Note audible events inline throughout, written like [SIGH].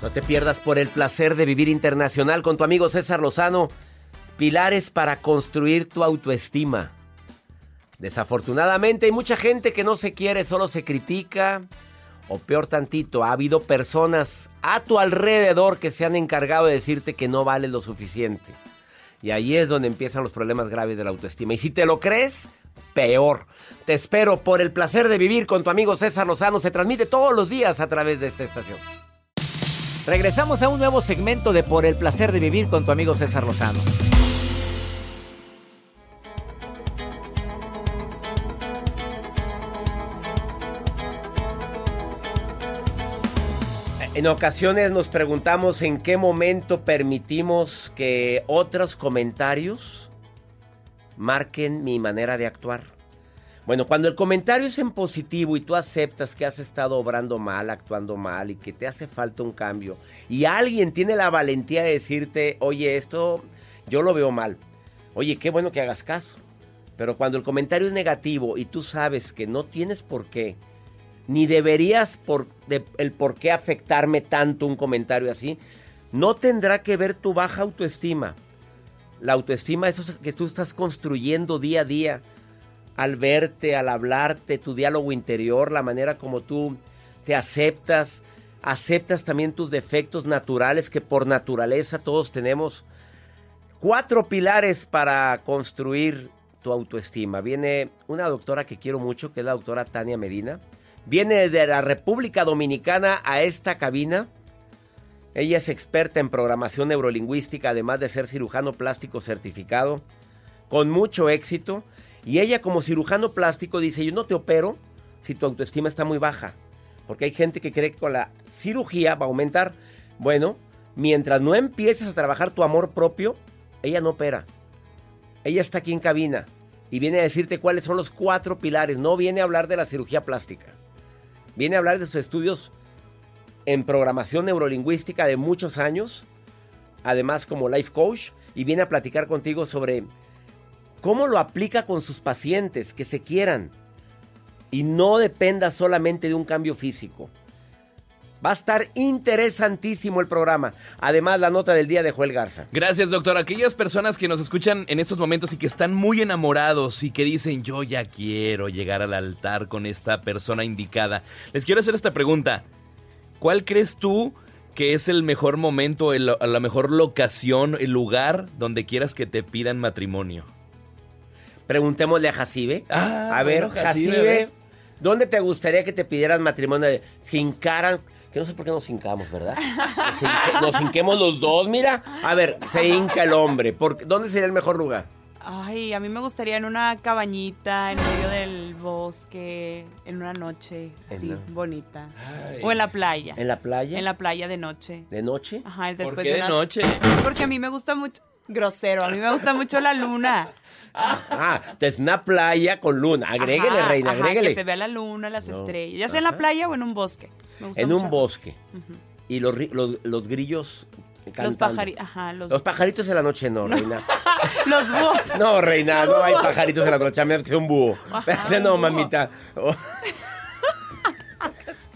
No te pierdas por el placer de vivir internacional con tu amigo César Lozano. Pilares para construir tu autoestima. Desafortunadamente hay mucha gente que no se quiere, solo se critica. O peor tantito, ha habido personas a tu alrededor que se han encargado de decirte que no vale lo suficiente. Y ahí es donde empiezan los problemas graves de la autoestima. Y si te lo crees, peor. Te espero por el placer de vivir con tu amigo César Lozano. Se transmite todos los días a través de esta estación. Regresamos a un nuevo segmento de Por el placer de vivir con tu amigo César Lozano. En ocasiones nos preguntamos en qué momento permitimos que otros comentarios marquen mi manera de actuar. Bueno, cuando el comentario es en positivo y tú aceptas que has estado obrando mal, actuando mal y que te hace falta un cambio, y alguien tiene la valentía de decirte, oye, esto yo lo veo mal, oye, qué bueno que hagas caso. Pero cuando el comentario es negativo y tú sabes que no tienes por qué, ni deberías por, el por qué afectarme tanto un comentario así, no tendrá que ver tu baja autoestima. La autoestima es eso que tú estás construyendo día a día al verte, al hablarte, tu diálogo interior, la manera como tú te aceptas, aceptas también tus defectos naturales que por naturaleza todos tenemos. Cuatro pilares para construir tu autoestima. Viene una doctora que quiero mucho, que es la doctora Tania Medina. Viene de la República Dominicana a esta cabina. Ella es experta en programación neurolingüística, además de ser cirujano plástico certificado, con mucho éxito. Y ella como cirujano plástico dice, yo no te opero si tu autoestima está muy baja. Porque hay gente que cree que con la cirugía va a aumentar. Bueno, mientras no empieces a trabajar tu amor propio, ella no opera. Ella está aquí en cabina y viene a decirte cuáles son los cuatro pilares. No viene a hablar de la cirugía plástica. Viene a hablar de sus estudios en programación neurolingüística de muchos años. Además como life coach. Y viene a platicar contigo sobre cómo lo aplica con sus pacientes que se quieran y no dependa solamente de un cambio físico. Va a estar interesantísimo el programa. Además, la nota del día de Joel Garza. Gracias, doctor. Aquellas personas que nos escuchan en estos momentos y que están muy enamorados y que dicen, yo ya quiero llegar al altar con esta persona indicada. Les quiero hacer esta pregunta. ¿Cuál crees tú que es el mejor momento, el, la mejor locación, el lugar donde quieras que te pidan matrimonio? Preguntémosle a Jacibe. Ah, a ver, bueno, Jacibe, Jacibe, ¿dónde te gustaría que te pidieran matrimonio? Se hincaran, que no sé por qué nos hincamos, ¿verdad? Nos, hinque- nos hinquemos los dos, mira. A ver, se hinca el hombre. ¿Por, ¿Dónde sería el mejor lugar? Ay, a mí me gustaría en una cabañita en medio del bosque, en una noche así, la- bonita. Ay. O en la playa. ¿En la playa? En la playa de noche. ¿De noche? Ajá, ¿Por después qué de unas- noche? Porque a mí me gusta mucho. Grosero. A mí me gusta mucho la luna. Ah, es una playa con luna. Agréguele, Ajá, reina, ajá, agréguele. Que se vea la luna, las No, estrellas. Ya sea en la playa o en un bosque. Me gusta En un bosque. Y los, ri- los, los grillos Los cantando. pajaritos. Ajá, los, Los pajaritos en la noche no, reina. [LAUGHS] los búhos. No, reina, no hay pajaritos en la noche, a menos que sea un búho. Ajá, [LAUGHS] un no, búho. mamita. Oh, [LAUGHS]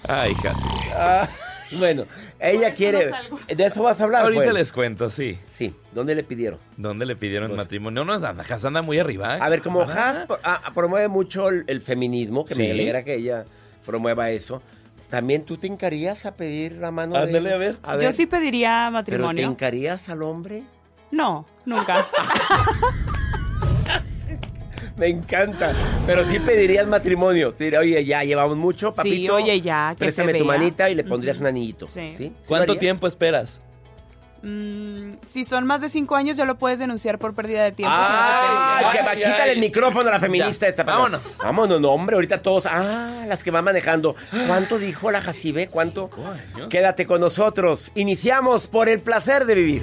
Ay, casi. ah, [LAUGHS] bueno, ella quiere... ¿De eso vas a hablar? Ahorita Bueno, les cuento, sí. Sí, ¿dónde le pidieron? ¿Dónde le pidieron Pues- matrimonio? No, no, Haas anda muy arriba. ¿eh? A ver, como Ah, Haas ah, promueve mucho el, el feminismo, que Sí. me alegra que ella promueva eso, ¿también tú te encarías a pedir la mano de Ándale, él? a ver. Yo sí pediría ¿Pero te matrimonio. encarías al hombre? No, nunca. [LAUGHS] Me encanta. Pero sí pedirías matrimonio. Te diría, oye, ya llevamos mucho, papito. Sí, oye, ya, que Préstame se tu vea. manita y le pondrías un anillito. Sí. ¿Sí? ¿Cuánto tiempo esperas? Mm, si son más de cinco años, ya lo puedes denunciar por pérdida de tiempo. si no te ¡Ay! pedí. que va, quítale ay. el micrófono a la feminista Ya, esta. para- vámonos. Vámonos, no, hombre. Ahorita todos. Ah, las que van manejando. ¿Cuánto dijo la Jacibe? ¿Cuánto? Cinco años. Quédate con nosotros. Iniciamos por el placer de vivir.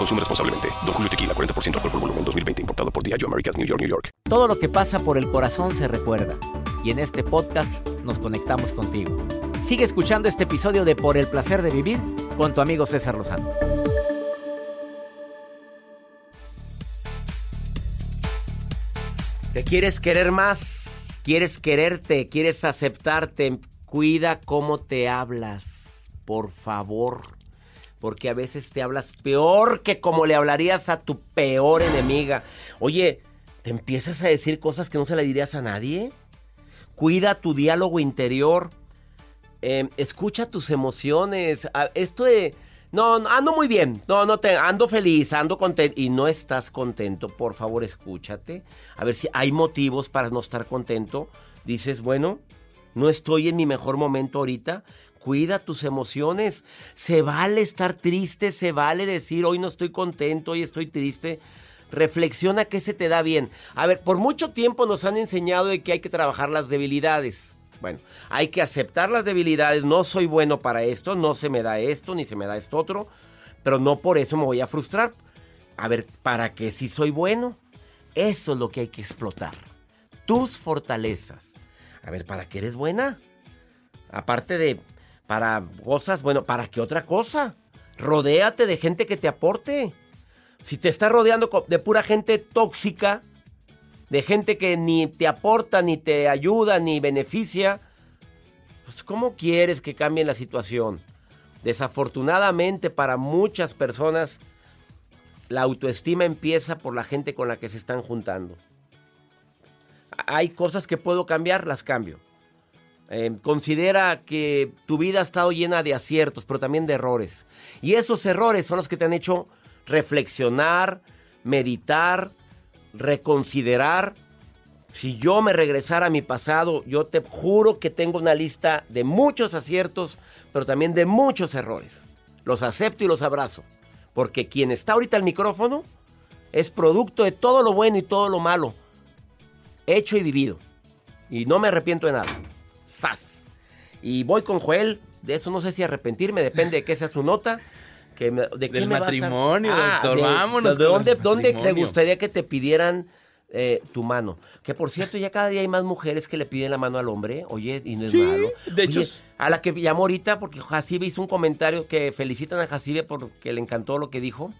Consume responsablemente. Don Julio Tequila, 40% alcohol por volumen, 2020. Importado por Diageo Americas, New York, New York. Todo lo que pasa por el corazón se recuerda. Y en este podcast nos conectamos contigo. Sigue escuchando este episodio de Por el placer de vivir con tu amigo César Lozano. ¿Te quieres querer más? ¿Quieres quererte? ¿Quieres aceptarte? Cuida cómo te hablas, por favor. Porque a veces te hablas peor que como le hablarías a tu peor enemiga. Oye, ¿te empiezas a decir cosas que no se le dirías a nadie? Cuida tu diálogo interior. Eh, escucha tus emociones. Ah, Esto de... No, ando muy bien. No, no te ando feliz, ando contento y no estás contento, por favor, escúchate. A ver si hay motivos para no estar contento. Dices, bueno, no estoy en mi mejor momento ahorita. Cuida tus emociones. Se vale estar triste, se vale decir, hoy no estoy contento, hoy estoy triste. Reflexiona qué se te da bien. A ver, por mucho tiempo nos han enseñado de que hay que trabajar las debilidades. Bueno, hay que aceptar las debilidades. No soy bueno para esto, no se me da esto, ni se me da esto otro. Pero no por eso me voy a frustrar. A ver, ¿para qué si soy bueno? Eso es lo que hay que explotar. Tus fortalezas. A ver, ¿para qué eres buena? Aparte de para cosas, bueno, ¿para qué otra cosa? Rodéate de gente que te aporte. Si te estás rodeando de pura gente tóxica, de gente que ni te aporta, ni te ayuda, ni beneficia, pues ¿cómo quieres que cambie la situación? Desafortunadamente para muchas personas, la autoestima empieza por la gente con la que se están juntando. Hay cosas que puedo cambiar, las cambio. Eh, considera que tu vida ha estado llena de aciertos, pero también de errores. Y esos errores son los que te han hecho reflexionar, meditar, reconsiderar. Si yo me regresara a mi pasado, yo te juro que tengo una lista de muchos aciertos, pero también de muchos errores. Los acepto y los abrazo. Porque quien está ahorita al micrófono es producto de todo lo bueno y todo lo malo. Hecho y vivido. Y no me arrepiento de nada. ¡Sas! Y voy con Joel. De eso no sé si arrepentirme, depende de qué sea su nota. Que me- ¿De qué Del matrimonio, Ah, doctor, de- vámonos ¿De dónde, te gustaría que te pidieran eh, tu mano? Que por cierto, ya cada día hay más mujeres que le piden la mano al hombre. Oye, y no es Sí, malo. de hecho, Oye, a la que llamó ahorita, porque Jacibe hizo un comentario que felicitan a Jacibe porque le encantó lo que dijo.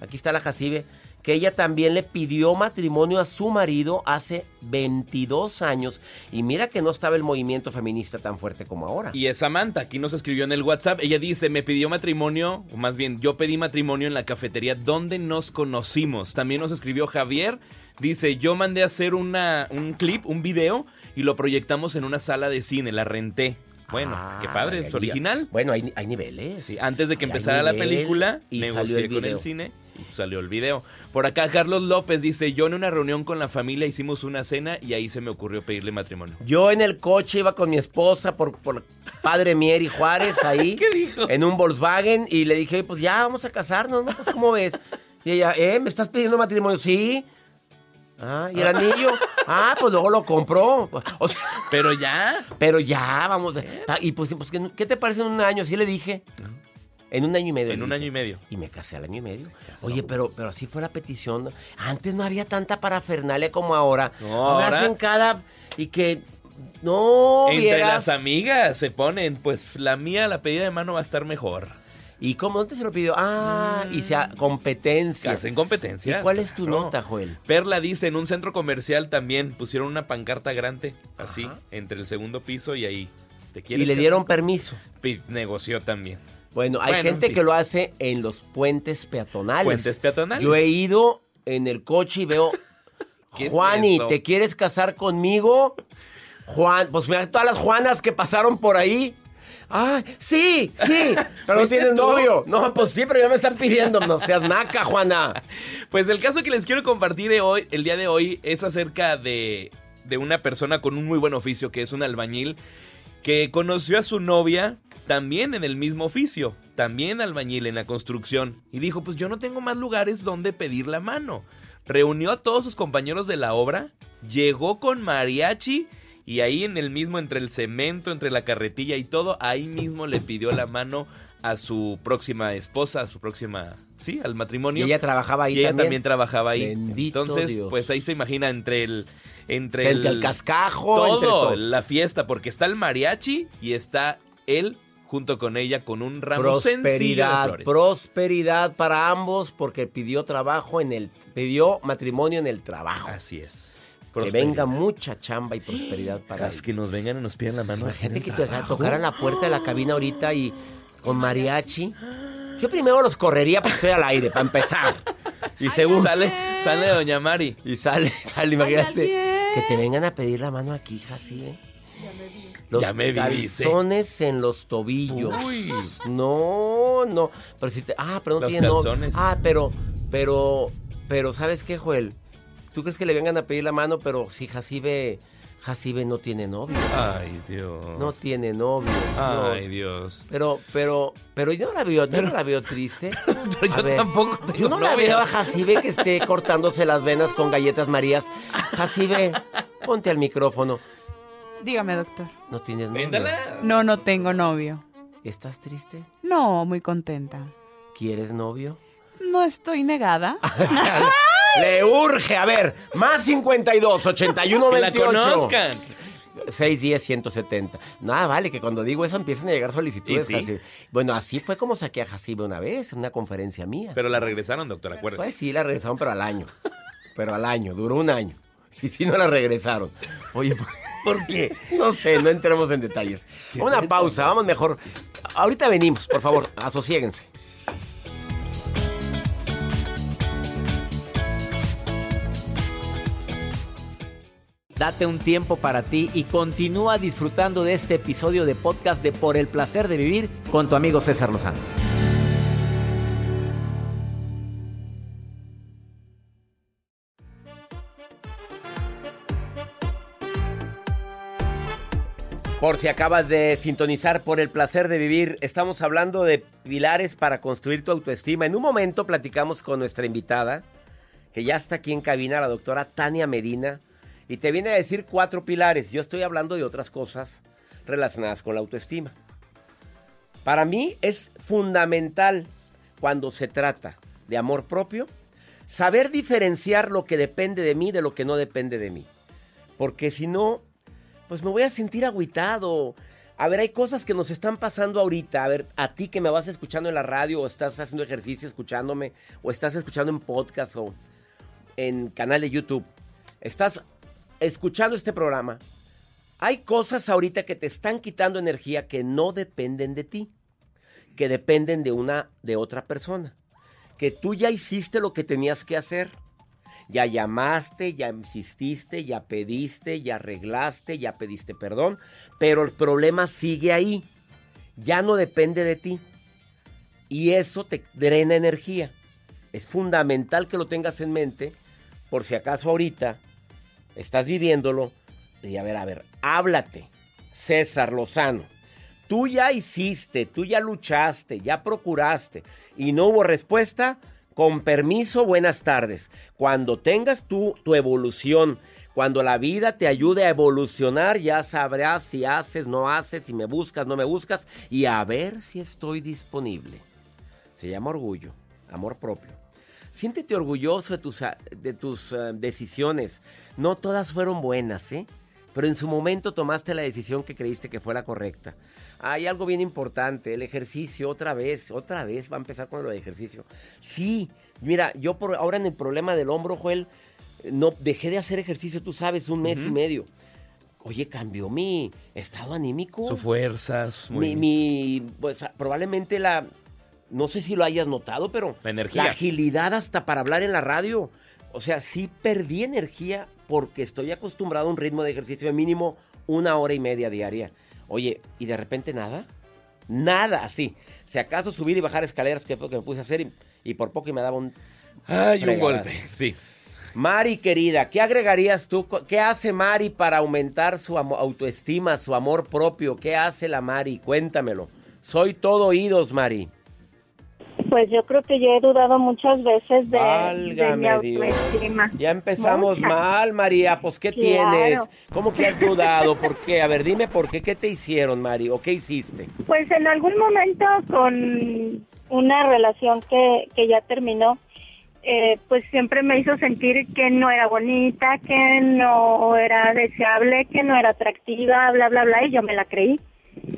Aquí está la Jacibe. Que ella también le pidió matrimonio a su marido hace 22 años. Y mira que no estaba el movimiento feminista tan fuerte como ahora. Y es Samantha, aquí nos escribió en el WhatsApp. Ella dice, me pidió matrimonio, o más bien, yo pedí matrimonio en la cafetería donde nos conocimos. También nos escribió Javier. Dice, yo mandé a hacer una, un clip, un video, y lo proyectamos en una sala de cine, la renté. Bueno, Ah, qué padre, es original. Bueno, hay, hay niveles. Sí, antes de que empezara la película, y negocié el con el cine salió el video. Por acá Carlos López dice, yo en una reunión con la familia hicimos una cena y ahí se me ocurrió pedirle matrimonio. Yo en el coche iba con mi esposa por, por Padre Mier y Juárez [LAUGHS] ahí. ¿Qué dijo? En un Volkswagen y le dije, pues ya vamos a casarnos, ¿no? Pues ¿cómo ves? Y ella, ¿eh? ¿Me estás pidiendo matrimonio? Sí. Ah, ¿y el anillo? Ah, pues luego lo compró. [LAUGHS] O sea, Pero ya, pero ya, vamos. Ah, Y pues, pues, ¿qué- ¿qué te parece en un año? Así le dije. En un año y medio. en le un dije. año y medio. Y me casé al año y medio. Oye, pero, pero así fue la petición. Antes no había tanta parafernalia como ahora. No, ahora ahora- hacen cada... Y que... No, Entre vieras. las amigas se ponen, pues la mía, la pedida de mano va a estar mejor. ¿Y cómo dónde se lo pidió? Ah, y sea competencia. Hacen competencias. ¿Y cuál es tu nota, Joel? Perla dice, en un centro comercial también pusieron una pancarta grande, así, Ajá. entre el segundo piso y ahí. ¿Te Y quieres le casar? dieron permiso. Negoció también. Bueno, hay Bueno, gente que lo hace en los puentes peatonales. Puentes peatonales. Yo he ido en el coche y veo, [LAUGHS] ¿Qué es Juani? ¿te quieres casar conmigo? Juan, pues mira todas las Juanas que pasaron por ahí. Ah, sí, sí, pero no [LAUGHS] ¿Fuiste tienes novio. No, pues sí, pero ya me están pidiendo. No seas naca, Juana. [LAUGHS] Pues el caso que les quiero compartir de hoy, el día de hoy es acerca de, de una persona con un muy buen oficio, que es un albañil, que conoció a su novia también en el mismo oficio, también albañil en la construcción, y dijo, pues yo no tengo más lugares donde pedir la mano. Reunió a todos sus compañeros de la obra, llegó con mariachi, y ahí en el mismo, entre el cemento, entre la carretilla y todo, ahí mismo le pidió la mano a su próxima esposa, a su próxima, sí, al Y matrimonio. ella trabajaba ahí Y ella también. también trabajaba ahí. Bendito Entonces, Dios. pues ahí se imagina entre el. Entre Entre el cascajo, Todo, entre todo. la fiesta, porque está el mariachi y está él junto con ella con un ramo sencillo de prosperidad, flores. prosperidad para ambos porque pidió trabajo en el pidió matrimonio en el trabajo. Así es. Que Prosperidad. venga mucha chamba y prosperidad para ellos. que nos vengan y nos pidan la mano. Imagínate que trabajo. tocaran la puerta de la cabina ahorita y con mariachi. Yo primero los correría porque estoy al aire, para empezar. [LAUGHS] Y segundo, Sale, sale Doña Mari. y sale, [LAUGHS] sale, imagínate. Que te vengan a pedir la mano aquí, hija, así, ¿eh? Los Ya me calzones en los tobillos. Uy. No, no. Pero si te. Ah, pero no Los tiene novio. calzones. Ah, pero, pero, pero, ¿sabes qué, Joel? ¿Tú crees que le vengan a pedir la mano? Pero si Jacibe, Jacibe no tiene novio. Ay, Dios. No tiene novio. no. Ay, Dios. Pero, pero, pero yo no la veo, yo no la veo triste. Pero [LAUGHS] yo ver, tampoco tengo Yo no la veo a Jacibe que esté cortándose las venas con galletas marías. Jacibe, ponte al micrófono. Dígame, doctor. No tienes novio. Véndala. No, no tengo novio. ¿Estás triste? No, muy contenta. ¿Quieres novio? No estoy negada. [LAUGHS] Le urge, a ver, más 52, 81, Que la 28. conozcan. 610 170. Nada, vale, que cuando digo eso empiezan a llegar solicitudes. Y sí. Bueno, así fue como saqué a Jacibe una vez, en una conferencia mía. Pero la regresaron, doctor, acuérdese. Pues sí, la regresaron, pero al año. Pero al año, duró un año. Y si no la regresaron. Oye, ¿por qué? No sé, no entremos en detalles. Una pausa, vamos mejor. Ahorita venimos, por favor, asosiéguense. Date un tiempo para ti y continúa disfrutando de este episodio de podcast de Por el placer de vivir con tu amigo César Lozano. Por si acabas de sintonizar por el placer de vivir, estamos hablando de pilares para construir tu autoestima. En un momento platicamos con nuestra invitada, que ya está aquí en cabina, la doctora Tania Medina, y te viene a decir cuatro pilares. Yo estoy hablando de otras cosas relacionadas con la autoestima. Para mí es fundamental cuando se trata de amor propio, saber diferenciar lo que depende de mí de lo que no depende de mí. Porque si no, pues me voy a sentir agüitado. A ver, hay cosas que nos están pasando ahorita. A ver, a ti que me vas escuchando en la radio o estás haciendo ejercicio escuchándome o estás escuchando en podcast o en canal de YouTube, estás escuchando este programa, hay cosas ahorita que te están quitando energía que no dependen de ti, que dependen de una de otra persona, que tú ya hiciste lo que tenías que hacer. Ya llamaste, ya insististe, ya pediste, ya arreglaste, ya pediste perdón, pero el problema sigue ahí. Ya no depende de ti. Y eso te drena energía. Es fundamental que lo tengas en mente por si acaso ahorita estás viviéndolo. Y a ver, a ver, háblate. César Lozano. Tú ya hiciste, tú ya luchaste, ya procuraste y no hubo respuesta. Con permiso, buenas tardes. Cuando tengas tú tu evolución, cuando la vida te ayude a evolucionar, ya sabrás si haces, no haces, si me buscas, no me buscas y a ver si estoy disponible. Se llama orgullo, amor propio. Siéntete orgulloso de tus, de tus uh, decisiones. No todas fueron buenas, ¿eh? Pero en su momento tomaste la decisión que creíste que fue la correcta. Hay algo bien importante, el ejercicio, otra vez, otra vez va a empezar con lo de ejercicio. Sí, mira, yo por ahora en el problema del hombro, Joel, no dejé de hacer ejercicio, tú sabes, un mes y medio. Oye, cambió mi estado anímico. Su fuerza, su mi, mi, pues probablemente la, no sé si lo hayas notado, pero La energía. la agilidad hasta para hablar en la radio. O sea, sí perdí energía porque estoy acostumbrado a un ritmo de ejercicio de mínimo una hora y media diaria. Oye, ¿y de repente nada? Nada, así. Si acaso subir y bajar escaleras, que fue lo que me puse a hacer, y, y por poco y me daba un... Ay, un golpe. Sí. Mari, querida, ¿qué agregarías tú? ¿Qué hace Mari para aumentar su autoestima, su amor propio? ¿Qué hace la Mari? Cuéntamelo. Soy todo oídos, Mari. Pues yo creo que yo he dudado muchas veces de, de mi autoestima. Ya empezamos Muchas. mal, María. Pues, ¿qué Claro. tienes? ¿Cómo que has dudado? ¿Por qué? A ver, dime por qué. ¿Qué te hicieron, Mari? ¿O qué hiciste? Pues en algún momento con una relación que, que ya terminó, eh, pues siempre me hizo sentir que no era bonita, que no era deseable, que no era atractiva, bla, bla, bla, y yo me la creí.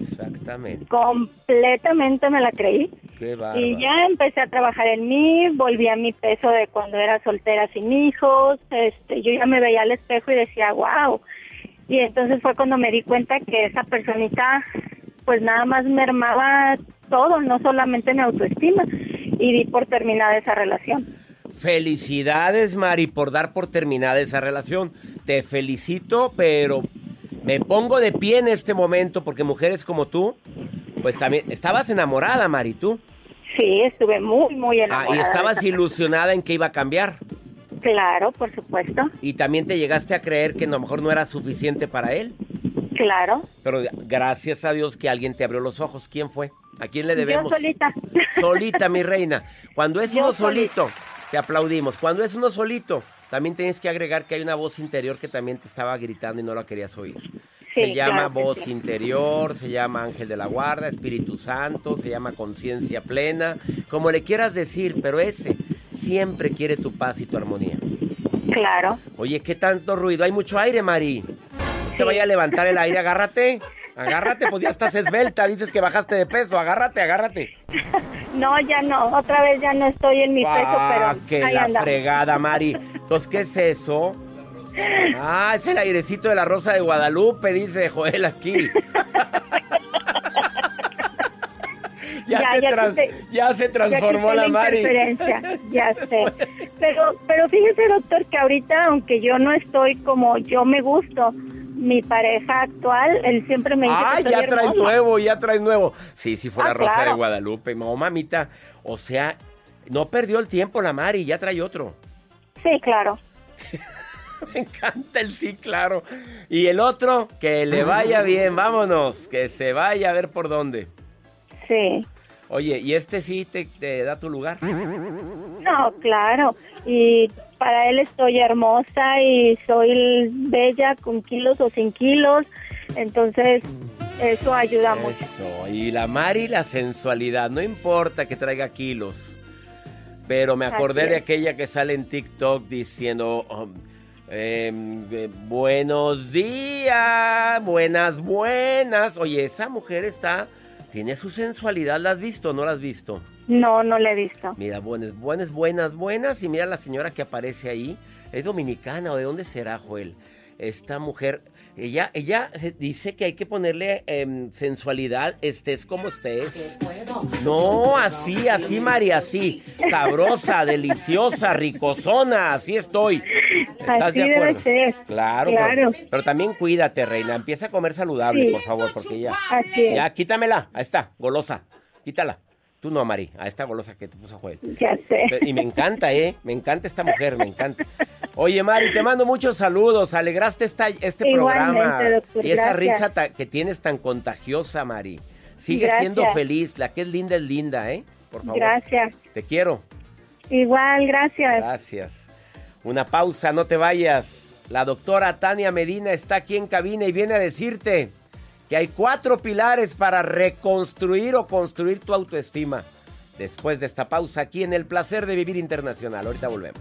Exactamente. Completamente me la creí. Y ya empecé a trabajar en mí, volví a mi peso de cuando era soltera sin hijos, este, yo ya me veía al espejo y decía, wow. Y entonces fue cuando me di cuenta que esa personita, pues nada más mermaba todo, no solamente mi autoestima, y di por terminada esa relación. Felicidades, Mari, por dar por terminada esa relación. Te felicito, pero me pongo de pie en este momento porque mujeres como tú, pues también estabas enamorada, Mari, tú. Sí, estuve muy, muy Ah, enamorada. y estabas ilusionada en que iba a cambiar. Claro, por supuesto, Y también te llegaste a creer que a lo mejor no era suficiente para él. claro. Pero gracias a Dios que alguien te abrió los ojos. ¿Quién fue? ¿A quién le debemos? Yo solita. Solita, mi reina. Cuando es Yo uno solito, te aplaudimos. Cuando es uno solito, también tienes que agregar que hay una voz interior que también te estaba gritando y no la querías oír. se llama claro voz sí. interior, se llama ángel de la guarda, Espíritu Santo, se llama conciencia plena, como le quieras decir, pero ese siempre quiere tu paz y tu armonía. Claro. Oye, ¿qué tanto ruido? Hay mucho aire, Mari. No te vaya a levantar el aire, agárrate. [LAUGHS] Agárrate, pues ya estás esbelta, dices que bajaste de peso, agárrate, agárrate. No, ya no, otra vez ya no estoy en mi peso, Ah, pero que ahí la andamos. fregada, Mari. Entonces, ¿qué es eso? Ah, es el airecito de la Rosa de Guadalupe, dice Joel aquí. ya, Ya, te ya trans- quité- ya se transformó la Mari. ya [LAUGHS] sé. Pero, pero fíjese, doctor, que ahorita, aunque yo no estoy como yo me gusto, mi pareja actual, él siempre me dice Ah, que ya traes hermosa. nuevo, ya traes nuevo. Sí, sí fue Ah, la Rosa claro. de Guadalupe. No, mamita. O sea, no perdió el tiempo la Mari, ya trae otro. Sí, claro. [LAUGHS] Me encanta el sí, claro. Y el otro, que le vaya bien, vámonos, que se vaya a ver por dónde. Sí. Oye, ¿y este sí te, te da tu lugar? No, claro. Y para él estoy hermosa y soy bella con kilos o sin kilos. Entonces, eso ayuda mucho. Eso, y la Mari, la sensualidad, no importa que traiga kilos. Pero me acordé de aquella que sale en TikTok diciendo, um, em, eh, buenos días, buenas, buenas. Oye, esa mujer está, tiene su sensualidad, ¿la has visto o no la has visto? No, no la he visto. Mira, buenas, buenas, buenas, buenas. Y mira la señora que aparece ahí. ¿Es dominicana o de dónde será, Joel? Esta mujer, ella, ella dice que hay que ponerle em, sensualidad, estés como estés. No, así, así, María, así. Sabrosa, [LAUGHS] deliciosa, ricosona, así estoy. ¿Estás Así de debe acuerdo? ser. Claro, Claro. Pero, pero también cuídate, reina. Empieza a comer saludable, Sí. por favor, porque ya. Así. Ya, quítamela. Ahí está, golosa. Quítala. Tú no, Mari. A esta golosa que te puso Joel. Ya sé. Y me encanta, ¿eh? Me encanta esta mujer, me encanta. Oye, Mari, te mando muchos saludos. Alegraste esta, este Igualmente, programa. doctor, y esa gracias. risa ta- que tienes tan contagiosa, Mari. Sigue siendo feliz. La que es linda es linda, ¿eh? Por favor. Gracias. Te quiero. Igual, gracias. Gracias. Una pausa, no te vayas. La doctora Tania Medina está aquí en cabina y viene a decirte que hay cuatro pilares para reconstruir o construir tu autoestima. Después de esta pausa aquí en El Placer de Vivir Internacional. Ahorita volvemos.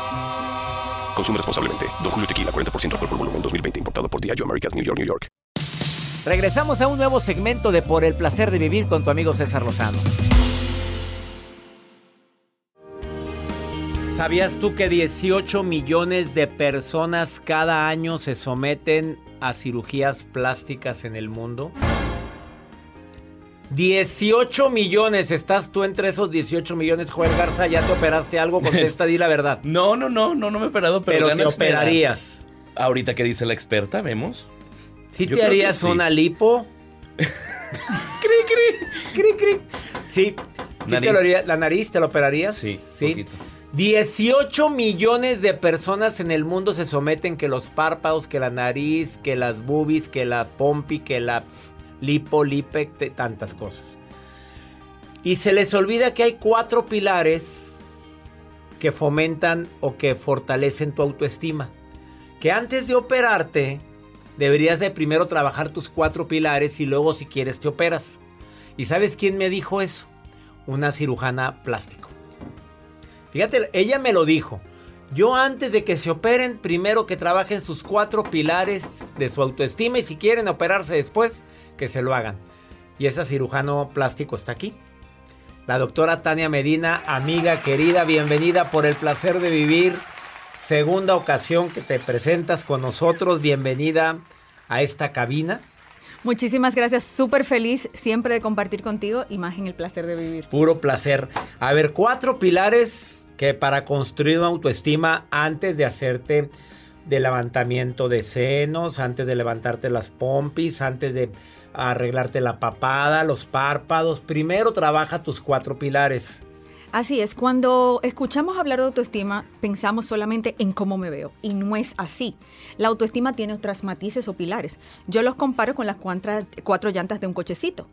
Consume responsablemente. Don Julio Tequila, 40% alcohol por volumen, 2020. Importado por Diageo Americas, New York, New York. Regresamos a un nuevo segmento de Por el placer de vivir con tu amigo César Lozano. ¿Sabías tú que 18 millones de personas cada año se someten a cirugías plásticas en el mundo? 18 millones, ¿estás tú entre esos 18 millones? Joel Garza, ¿ya te operaste algo? [LAUGHS] Contesta, di la verdad. No, no, no, no, no me he operado, pero, Pero te operarías. Ahorita que dice la experta, vemos. ¿Sí Yo te harías sí. una lipo? [LAUGHS] cri, cri. Cri, cri. Sí. ¿Sí te lo haría- ¿La nariz te lo operarías? Sí, Sí. poquito. 18 millones de personas en el mundo se someten que los párpados, que la nariz, que las boobies, que la pompi, que la lipo, lipe, te- tantas cosas. Y se les olvida que hay cuatro pilares que fomentan o que fortalecen tu autoestima. Que antes de operarte, deberías de primero trabajar tus cuatro pilares y luego si quieres te operas. ¿Y sabes quién me dijo eso? Una cirujana plástico. Fíjate, ella me lo dijo. Yo antes de que se operen, primero que trabajen sus cuatro pilares de su autoestima y si quieren operarse después, que se lo hagan. Y esa cirujano plástico está aquí. La doctora Tania Medina, amiga querida, bienvenida por el placer de vivir. Segunda ocasión que te presentas con nosotros, bienvenida a esta cabina. Muchísimas gracias, súper feliz siempre de compartir contigo y más en el placer de vivir. Puro placer. A ver, cuatro pilares que para construir una autoestima antes de hacerte de levantamiento de senos, antes de levantarte las pompis, antes de arreglarte la papada, los párpados. Primero trabaja tus cuatro pilares. Así es, cuando escuchamos hablar de autoestima, pensamos solamente en cómo me veo y no es así. La autoestima tiene otras matices o pilares. Yo los comparo con las cuantra- cuatro llantas de un cochecito.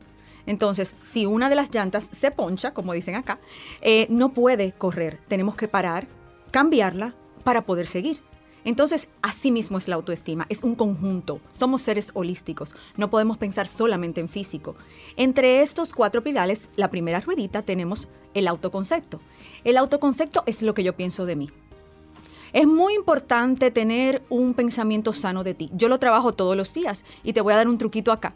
Entonces, si una de las llantas se poncha, como dicen acá, eh, no puede correr. Tenemos que parar, cambiarla para poder seguir. Entonces, así mismo es la autoestima, es un conjunto. Somos seres holísticos, no podemos pensar solamente en físico. Entre estos cuatro pilares, la primera ruedita tenemos el autoconcepto. El autoconcepto es lo que yo pienso de mí. Es muy importante tener un pensamiento sano de ti. Yo lo trabajo todos los días y te voy a dar un truquito acá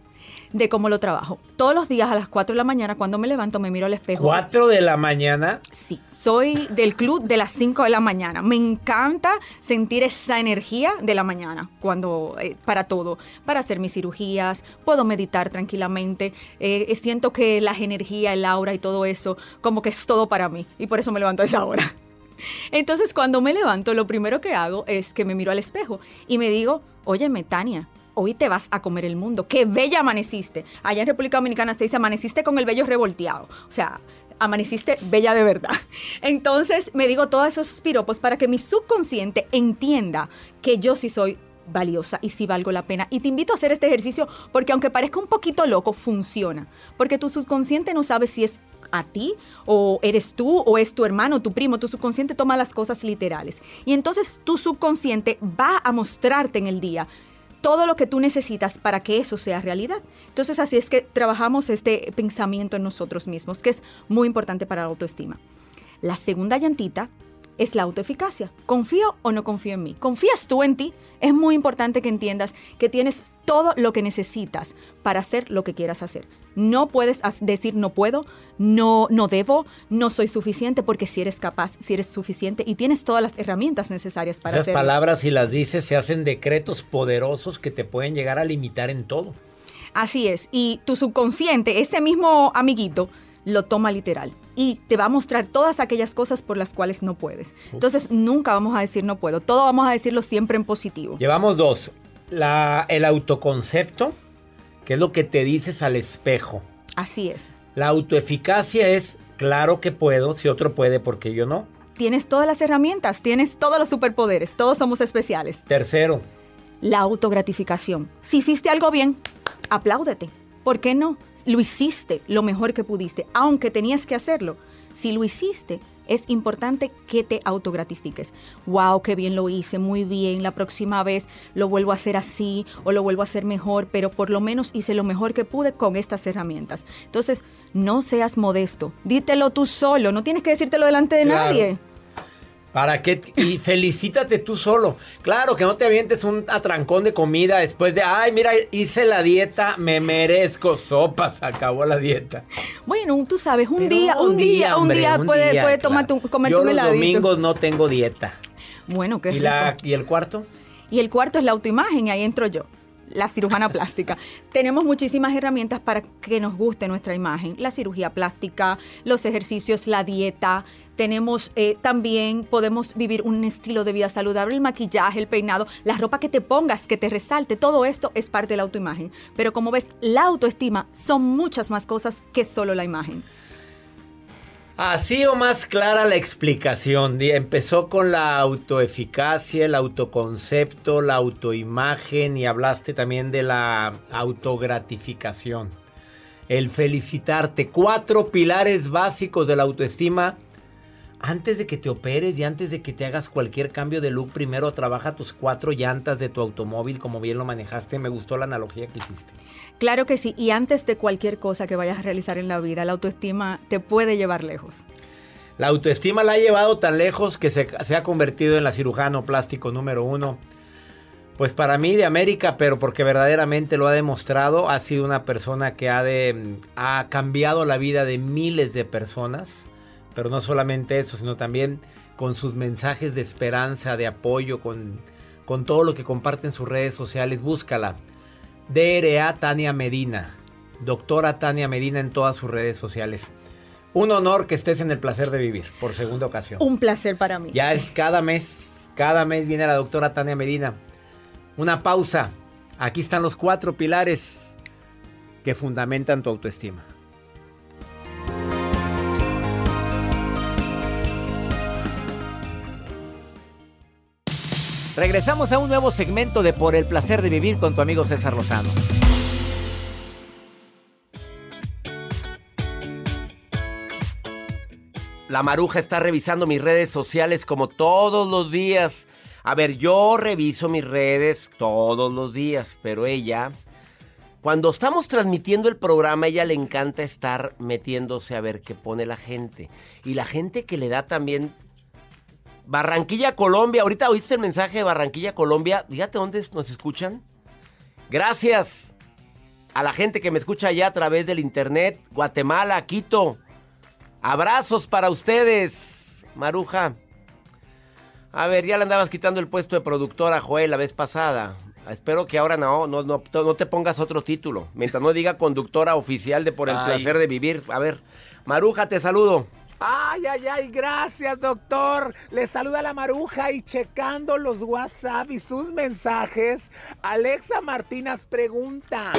de cómo lo trabajo. Todos los días a las 4 de la mañana, cuando me levanto, me miro al espejo. ¿4 de la mañana? Sí, soy del club de las 5 de la mañana. Me encanta sentir esa energía de la mañana cuando eh, para todo, para hacer mis cirugías, puedo meditar tranquilamente. Eh, siento que la energía, el aura y todo eso, como que es todo para mí y por eso me levanto a esa hora. [LAUGHS] Entonces, cuando me levanto, lo primero que hago es que me miro al espejo y me digo, oye, Tania, hoy te vas a comer el mundo. Qué bella amaneciste. Allá en República Dominicana se dice, amaneciste con el vello revolteado. O sea, amaneciste bella de verdad. [LAUGHS] Entonces me digo todos esos piropos para que mi subconsciente entienda que yo sí soy valiosa y sí valgo la pena. Y te invito a hacer este ejercicio porque aunque parezca un poquito loco, funciona. Porque tu subconsciente no sabe si es a ti o eres tú o es tu hermano, tu primo, tu subconsciente toma las cosas literales. Y entonces tu subconsciente va a mostrarte en el día todo lo que tú necesitas para que eso sea realidad. Entonces así es que trabajamos este pensamiento en nosotros mismos, que es muy importante para la autoestima. La segunda llantita es la autoeficacia. ¿Confío o no confío en mí? ¿Confías tú en ti? Es muy importante que entiendas que tienes todo lo que necesitas para hacer lo que quieras hacer. No puedes decir no puedo, no, no debo, no soy suficiente, porque si eres capaz, si eres suficiente y tienes todas las herramientas necesarias para Esas palabras, si las dices, se hacen decretos poderosos que te pueden llegar a limitar en todo. Así es. Y tu subconsciente, ese mismo amiguito, lo toma literal y te va a mostrar todas aquellas cosas por las cuales no puedes. Entonces nunca vamos a decir no puedo, todo vamos a decirlo siempre en positivo. Llevamos dos, la, el autoconcepto, que es lo que te dices al espejo. Así es. La autoeficacia es claro que puedo, si otro puede, porque yo no. Tienes todas las herramientas, tienes todos los superpoderes, todos somos especiales. Tercero. La autogratificación. Si hiciste algo bien, apláudete. ¿Por qué no? Lo hiciste lo mejor que pudiste, aunque tenías que hacerlo. Si lo hiciste, es importante que te autogratifiques. Wow, qué bien lo hice, muy bien. La próxima vez lo vuelvo a hacer así o lo vuelvo a hacer mejor, pero por lo menos hice lo mejor que pude con estas herramientas. Entonces, no seas modesto. Dítelo tú solo, no tienes que decírtelo delante de nadie. ¿Para qué? Y felicítate tú solo. Claro, que no te avientes un atrancón de comida después de, ay, mira, hice la dieta, me merezco sopas, [LAUGHS] acabó la dieta. Bueno, tú sabes, un día, un día, un día puede, puede tomar tu, comer Yo los domingos no tengo dieta. Bueno, qué ¿Y, la, ¿Y el cuarto? Y el cuarto es la autoimagen, y ahí entro yo la cirujana plástica. Tenemos muchísimas herramientas para que nos guste nuestra imagen. La cirugía plástica, los ejercicios, la dieta, tenemos eh, también, podemos vivir un estilo de vida saludable, el maquillaje, el peinado, la ropa que te pongas, que te resalte, todo esto es parte de la autoimagen. Pero como ves, la autoestima son muchas más cosas que solo la imagen. Así o más clara la explicación. Empezó con la autoeficacia, el autoconcepto, la autoimagen y hablaste también de la autogratificación. El felicitarte. Cuatro pilares básicos de la autoestima antes de que te operes y antes de que te hagas cualquier cambio de look, primero trabaja tus cuatro llantas de tu automóvil como bien lo manejaste. Me gustó la analogía que hiciste. Claro que sí. Y antes de cualquier cosa que vayas a realizar en la vida, la autoestima te puede llevar lejos. La autoestima la ha llevado tan lejos que se, ha convertido en la cirujano plástico número uno. Pues para mí de América, pero porque verdaderamente lo ha demostrado, ha sido una persona que ha, de, ha cambiado la vida de miles de personas pero no solamente eso, sino también con sus mensajes de esperanza, de apoyo, con, con todo lo que comparte en sus redes sociales. Búscala. DRA Tania Medina. Doctora Tania Medina en todas sus redes sociales. Un honor que estés en el placer de vivir por segunda ocasión. Un placer para mí. Ya es cada mes, cada mes viene la doctora Tania Medina. Una pausa. Aquí están los cuatro pilares que fundamentan tu autoestima. Regresamos a un nuevo segmento de Por el placer de vivir con tu amigo César Lozano. La maruja está revisando mis redes sociales como todos los días. A ver, yo reviso mis redes todos los días, pero ella, cuando estamos transmitiendo el programa, ella le encanta estar metiéndose a ver qué pone la gente. Y la gente que le da también Barranquilla, Colombia. Ahorita oíste el mensaje de Barranquilla, Colombia. Fíjate dónde nos escuchan. Gracias a la gente que me escucha allá a través del internet. Guatemala, Quito. Abrazos para ustedes, Maruja. A ver, ya le andabas quitando el puesto de productora a Joel la vez pasada. Espero que ahora no, no, no, no te pongas otro título. Mientras no diga conductora oficial de por el Ay. placer de vivir. A ver, Maruja, te saludo. Ay, ay, ay, gracias, doctor. Le saluda la maruja y checando los WhatsApp y sus mensajes, Alexa Martínez pregunta.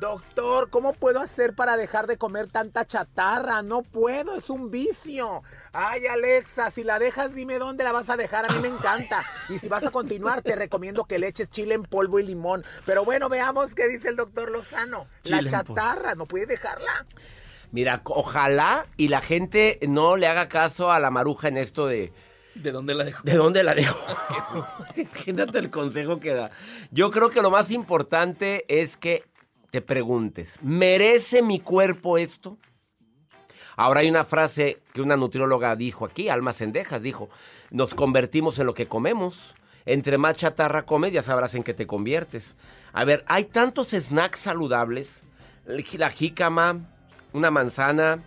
Doctor, ¿cómo puedo hacer para dejar de comer tanta chatarra? No puedo, es un vicio. Ay, Alexa, si la dejas, dime dónde la vas a dejar. A mí me encanta. Y si vas a continuar, te recomiendo que le eches chile en polvo y limón. Pero bueno, veamos qué dice el doctor Lozano. Chile la chatarra, ¿no puedes dejarla? Mira, ojalá y la gente no le haga caso a la Maruja en esto de... ¿De dónde la dejo? ¿De dónde la dejo? [LAUGHS] Imagínate el consejo que da. Yo creo que lo más importante es que te preguntes, ¿merece mi cuerpo esto? Ahora hay una frase que una nutrióloga dijo aquí, Alma Sendejas, dijo, nos convertimos en lo que comemos. Entre más chatarra comes, ya sabrás en qué te conviertes. A ver, hay tantos snacks saludables. La jícama, una manzana,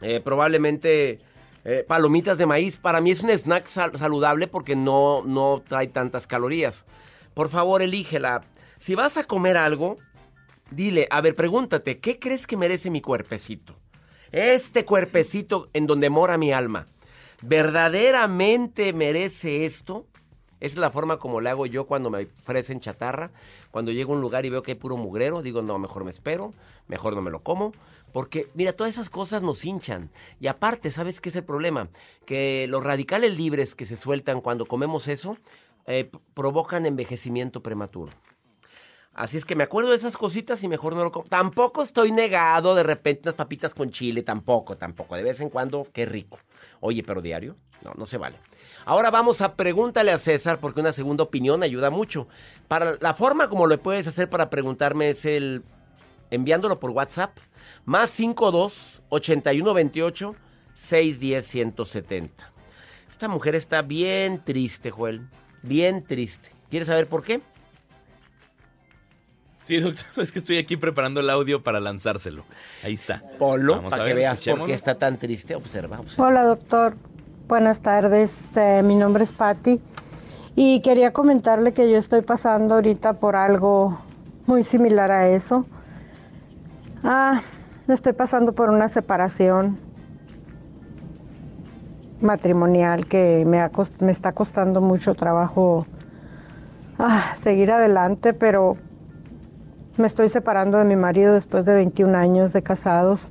eh, probablemente eh, palomitas de maíz. Para mí es un snack sal- saludable porque no, no trae tantas calorías. Por favor, elígela. Si vas a comer algo, dile, a ver, pregúntate, ¿qué crees que merece mi cuerpecito? Este cuerpecito en donde mora mi alma, ¿verdaderamente merece esto? Esa es la forma como le hago yo cuando me ofrecen chatarra. Cuando llego a un lugar y veo que hay puro mugrero, digo, no, mejor me espero, mejor no me lo como. Porque, mira, todas esas cosas nos hinchan. Y aparte, ¿sabes qué es el problema? Que los radicales libres que se sueltan cuando comemos eso eh, provocan envejecimiento prematuro. Así es que me acuerdo de esas cositas y mejor no lo como. Tampoco estoy negado de repente unas papitas con chile, tampoco, tampoco. De vez en cuando, qué rico. Oye, pero diario, no, no se vale. Ahora vamos a pregúntale a César porque una segunda opinión ayuda mucho. Para la forma como lo puedes hacer para preguntarme es el enviándolo por WhatsApp más 52 81 28 610 170. Esta mujer está bien triste, Joel. Bien triste. ¿Quieres saber por qué? Sí, doctor, [LAUGHS] es que estoy aquí preparando el audio para lanzárselo. Ahí está. Ponlo Vamos para a que veas por qué está tan triste. Observa, observa. Hola doctor, buenas tardes. Eh, mi nombre es Patti y quería comentarle que yo estoy pasando ahorita por algo muy similar a eso. Ah, estoy pasando por una separación matrimonial que me, está costando mucho trabajo ah, seguir adelante, pero me estoy separando de mi marido después de 21 años de casados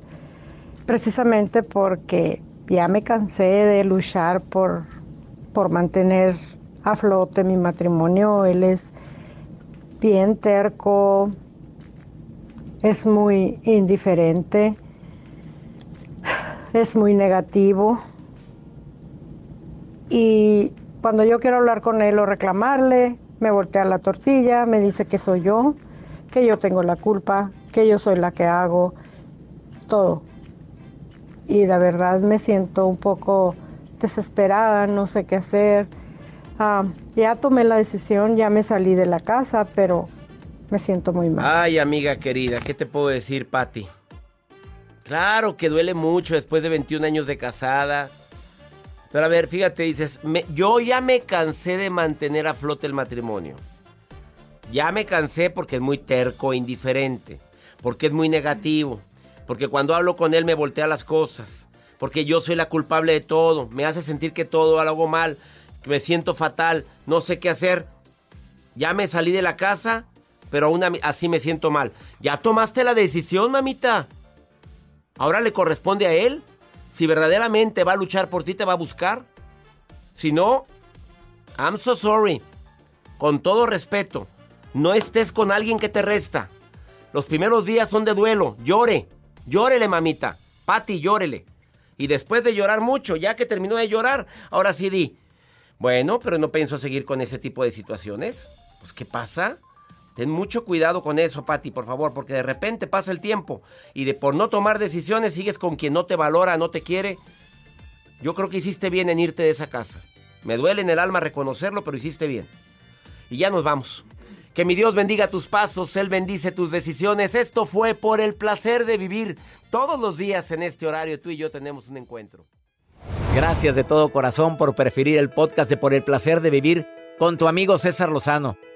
precisamente porque ya me cansé de luchar por, por mantener a flote mi matrimonio. Él es bien terco, es muy indiferente, es muy negativo. Y cuando yo quiero hablar con él o reclamarle, me voltea la tortilla, me dice que soy yo, que yo tengo la culpa, que yo soy la que hago, todo y de verdad me siento un poco desesperada, no sé qué hacer. Ah, ya tomé la decisión, ya me salí de la casa, pero me siento muy mal. Ay, amiga querida, ¿qué te puedo decir, Patti? Claro que duele mucho después de 21 años de casada. Pero a ver, fíjate, dices, yo ya me cansé de mantener a flote el matrimonio. Ya me cansé porque es muy terco e indiferente, porque es muy negativo, porque cuando hablo con él me voltea las cosas, porque yo soy la culpable de todo, me hace sentir que todo lo hago mal, que me siento fatal, no sé qué hacer. Ya me salí de la casa, pero aún así me siento mal. Ya tomaste la decisión, mamita. Ahora le corresponde a él. Si verdaderamente va a luchar por ti, te va a buscar. Si no, I'm so sorry. Con todo respeto, no estés con alguien que te resta. Los primeros días son de duelo. Llore. Llórele, mamita. Pati, llórele. Y después de llorar mucho, ya que terminó de llorar, ahora sí di. Bueno, pero no pienso seguir con ese tipo de situaciones. Pues, ¿qué pasa? Ten mucho cuidado con eso, Pati, por favor, porque de repente pasa el tiempo y de por no tomar decisiones sigues con quien no te valora, no te quiere. Yo creo que hiciste bien en irte de esa casa. Me duele en el alma reconocerlo, pero hiciste bien. Y ya nos vamos. Que mi Dios bendiga tus pasos, Él bendice tus decisiones. Esto fue por el placer de vivir. Todos los días en este horario tú y yo tenemos un encuentro. Gracias de todo corazón por preferir el podcast de Por el placer de vivir con tu amigo César Lozano.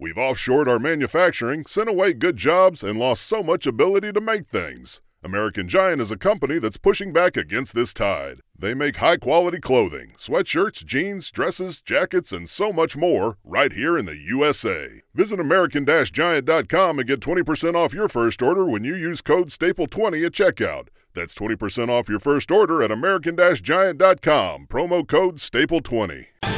We've offshored our manufacturing, sent away good jobs, and lost so much ability to make things. American Giant is a company that's pushing back against this tide. They make high quality clothing, sweatshirts, jeans, dresses, jackets, and so much more right here in the USA. Visit American Giant.com and get 20% off your first order when you use code STAPLE20 at checkout. That's 20% off your first order at American Giant.com. Promo code STAPLE20.